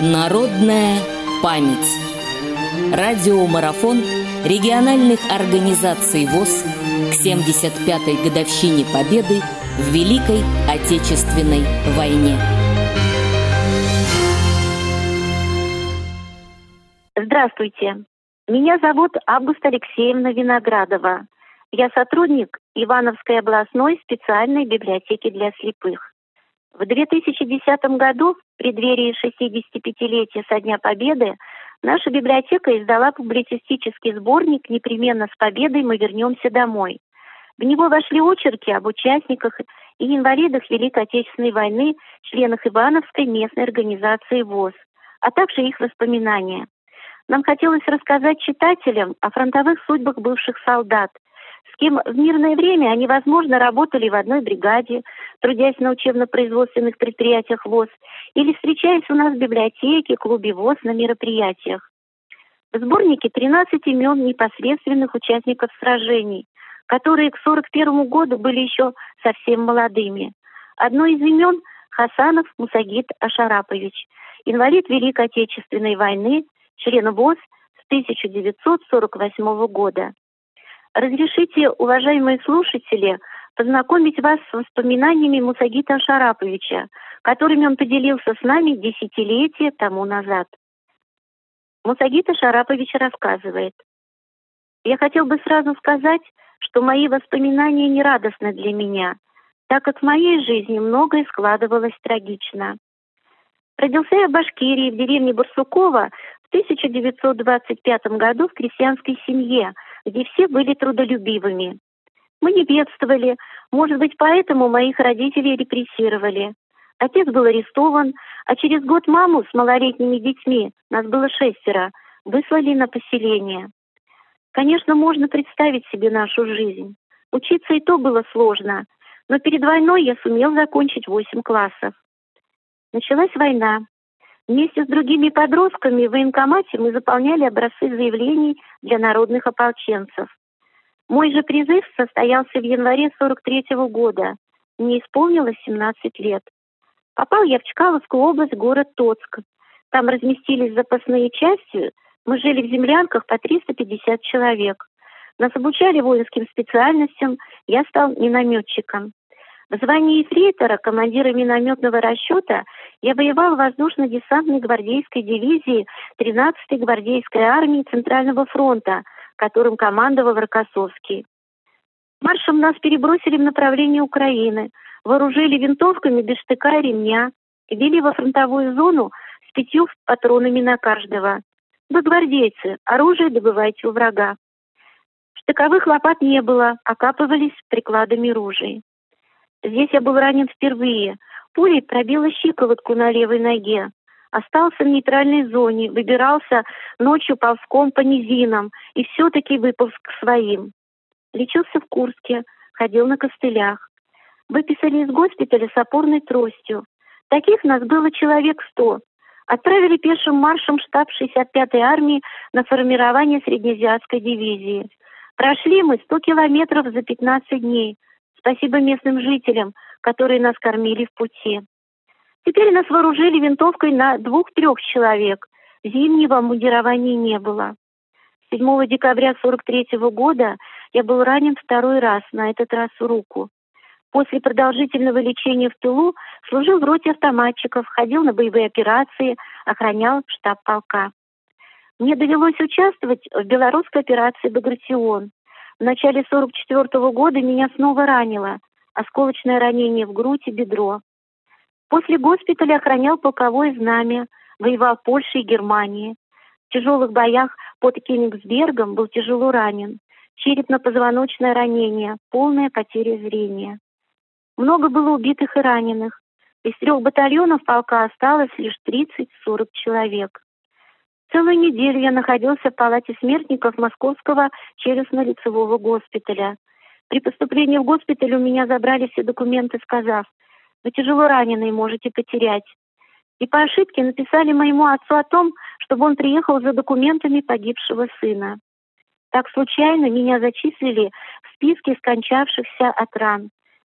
Народная память. Радиомарафон региональных организаций ВОЗ к 75-й годовщине Победы в Великой Отечественной войне. Здравствуйте. Меня зовут Августа Алексеевна Виноградова. Я сотрудник Ивановской областной специальной библиотеки для слепых. В 2010 году, в преддверии 65-летия со Дня Победы, наша библиотека издала публицистический сборник «Непременно с победой мы вернемся домой». В него вошли очерки об участниках и инвалидах Великой Отечественной войны, членах Ивановской местной организации ВОЗ, а также их воспоминания. Нам хотелось рассказать читателям о фронтовых судьбах бывших солдат – с кем в мирное время они, возможно, работали в одной бригаде, трудясь на учебно-производственных предприятиях ВОЗ, или встречаясь у нас в библиотеке, клубе ВОЗ на мероприятиях. В сборнике 13 имен непосредственных участников сражений, которые к 41 году были еще совсем молодыми. Одно из имен – Хасанов Мусагид Ашарапович, инвалид Великой Отечественной войны, член ВОЗ с 1948 года. Разрешите, уважаемые слушатели, познакомить вас с воспоминаниями Мусагита Шараповича, которыми он поделился с нами десятилетия тому назад. Мусагита Шарапович рассказывает. «Я хотел бы сразу сказать, что мои воспоминания не радостны для меня, так как в моей жизни многое складывалось трагично. Родился я в Башкирии, в деревне Барсукова в 1925 году в крестьянской семье – где все были трудолюбивыми. Мы не бедствовали, может быть, поэтому моих родителей репрессировали. Отец был арестован, а через год маму с малолетними детьми, нас было шестеро, выслали на поселение. Конечно, можно представить себе нашу жизнь. Учиться и то было сложно, но перед войной я сумел закончить восемь классов. Началась война. Вместе с другими подростками в военкомате мы заполняли образцы заявлений для народных ополченцев. Мой же призыв состоялся в январе 43 -го года. Мне исполнилось 17 лет. Попал я в Чкаловскую область, город Тоцк. Там разместились запасные части. Мы жили в землянках по 350 человек. Нас обучали воинским специальностям. Я стал минометчиком. В звании ефрейтора, командира минометного расчета, я воевал в воздушно-десантной гвардейской дивизии 13-й гвардейской армии Центрального фронта, которым командовал Рокоссовский. Маршем нас перебросили в направлении Украины, вооружили винтовками без штыка и ремня, вели во фронтовую зону с пятью патронами на каждого. Вы гвардейцы, оружие добывайте у врага. Штыковых лопат не было, окапывались прикладами ружей. Здесь я был ранен впервые. Пулей пробила щиколотку на левой ноге. Остался в нейтральной зоне, выбирался ночью ползком по низинам и все-таки выполз к своим. Лечился в Курске, ходил на костылях. Выписали из госпиталя с опорной тростью. Таких нас было человек сто. Отправили пешим маршем штаб 65-й армии на формирование Среднеазиатской дивизии. Прошли мы 100 километров за 15 дней – Спасибо местным жителям, которые нас кормили в пути. Теперь нас вооружили винтовкой на двух-трех человек. Зимнего мундирования не было. 7 декабря 43 -го года я был ранен второй раз, на этот раз в руку. После продолжительного лечения в тылу служил в роте автоматчиков, ходил на боевые операции, охранял штаб полка. Мне довелось участвовать в белорусской операции «Багратион». В начале 44 -го года меня снова ранило. Осколочное ранение в грудь и бедро. После госпиталя охранял полковое знамя, воевал в Польше и Германии. В тяжелых боях под Кенигсбергом был тяжело ранен. Черепно-позвоночное ранение, полная потеря зрения. Много было убитых и раненых. Из трех батальонов полка осталось лишь 30-40 человек. Целую неделю я находился в палате смертников Московского челюстно-лицевого госпиталя. При поступлении в госпиталь у меня забрали все документы, сказав, вы тяжело раненый, можете потерять. И по ошибке написали моему отцу о том, чтобы он приехал за документами погибшего сына. Так случайно меня зачислили в списке скончавшихся от ран.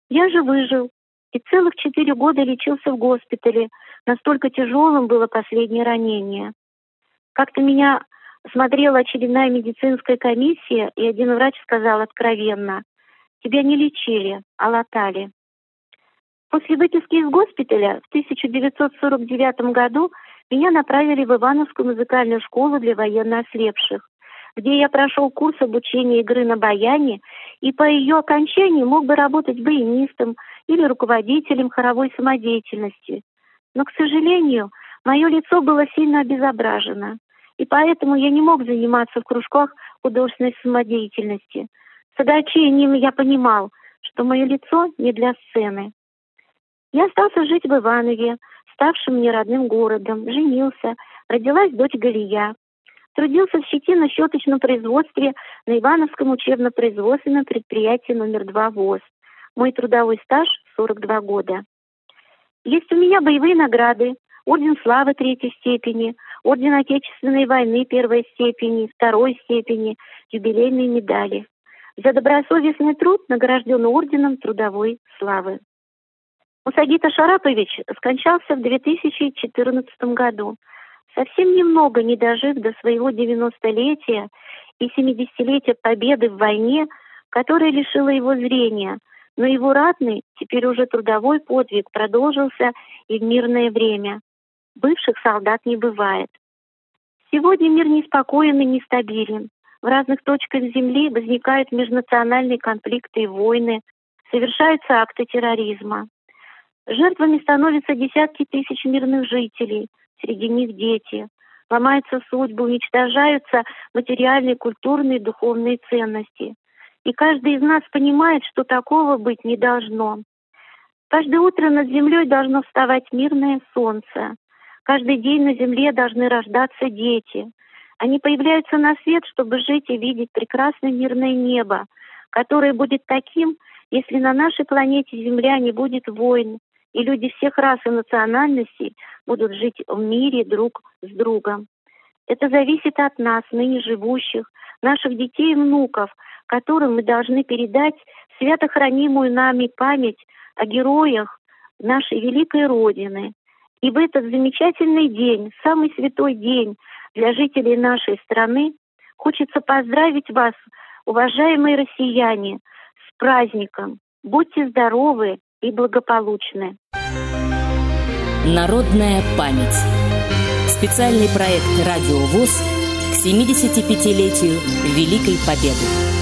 Я же выжил. и целых четыре года лечился в госпитале. Настолько тяжелым было последнее ранение. Как-то меня смотрела очередная медицинская комиссия, и один врач сказал откровенно, «Тебя не лечили, а латали». После выписки из госпиталя в 1949 году меня направили в Ивановскую музыкальную школу для военно ослепших, где я прошел курс обучения игры на баяне и по ее окончании мог бы работать баянистом или руководителем хоровой самодеятельности. Но, к сожалению, мое лицо было сильно обезображено, и поэтому я не мог заниматься в кружках художественной самодеятельности. С огорчением я понимал, что мое лицо не для сцены. Я остался жить в Иванове, ставшем мне родным городом, женился, родилась дочь Галия. Трудился в щетино-щеточном производстве на Ивановском учебно-производственном предприятии номер 2 ВОЗ. Мой трудовой стаж 42 года. Есть у меня боевые награды, Орден Славы третьей степени, Орден Отечественной войны первой степени, второй степени, юбилейные медали. За добросовестный труд награжден Орденом Трудовой Славы. Мусагита Шарапович скончался в 2014 году, совсем немного не дожив до своего 90-летия и 70-летия победы в войне, которая лишила его зрения, но его ратный, теперь уже трудовой подвиг продолжился и в мирное время. Бывших солдат не бывает. Сегодня мир неспокоен и нестабилен. В разных точках Земли возникают межнациональные конфликты и войны, совершаются акты терроризма. Жертвами становятся десятки тысяч мирных жителей, среди них дети. Ломаются судьбы, уничтожаются материальные, культурные, духовные ценности. И каждый из нас понимает, что такого быть не должно. Каждое утро над землей должно вставать мирное солнце. Каждый день на земле должны рождаться дети. Они появляются на свет, чтобы жить и видеть прекрасное мирное небо, которое будет таким, если на нашей планете Земля не будет войн, и люди всех рас и национальностей будут жить в мире друг с другом. Это зависит от нас, ныне живущих, наших детей и внуков, которым мы должны передать свято хранимую нами память о героях нашей великой Родины. И в этот замечательный день, самый святой день для жителей нашей страны, хочется поздравить вас, уважаемые россияне, с праздником. Будьте здоровы и благополучны. Народная память. Специальный проект «Радио ВОЗ» к 75-летию Великой Победы.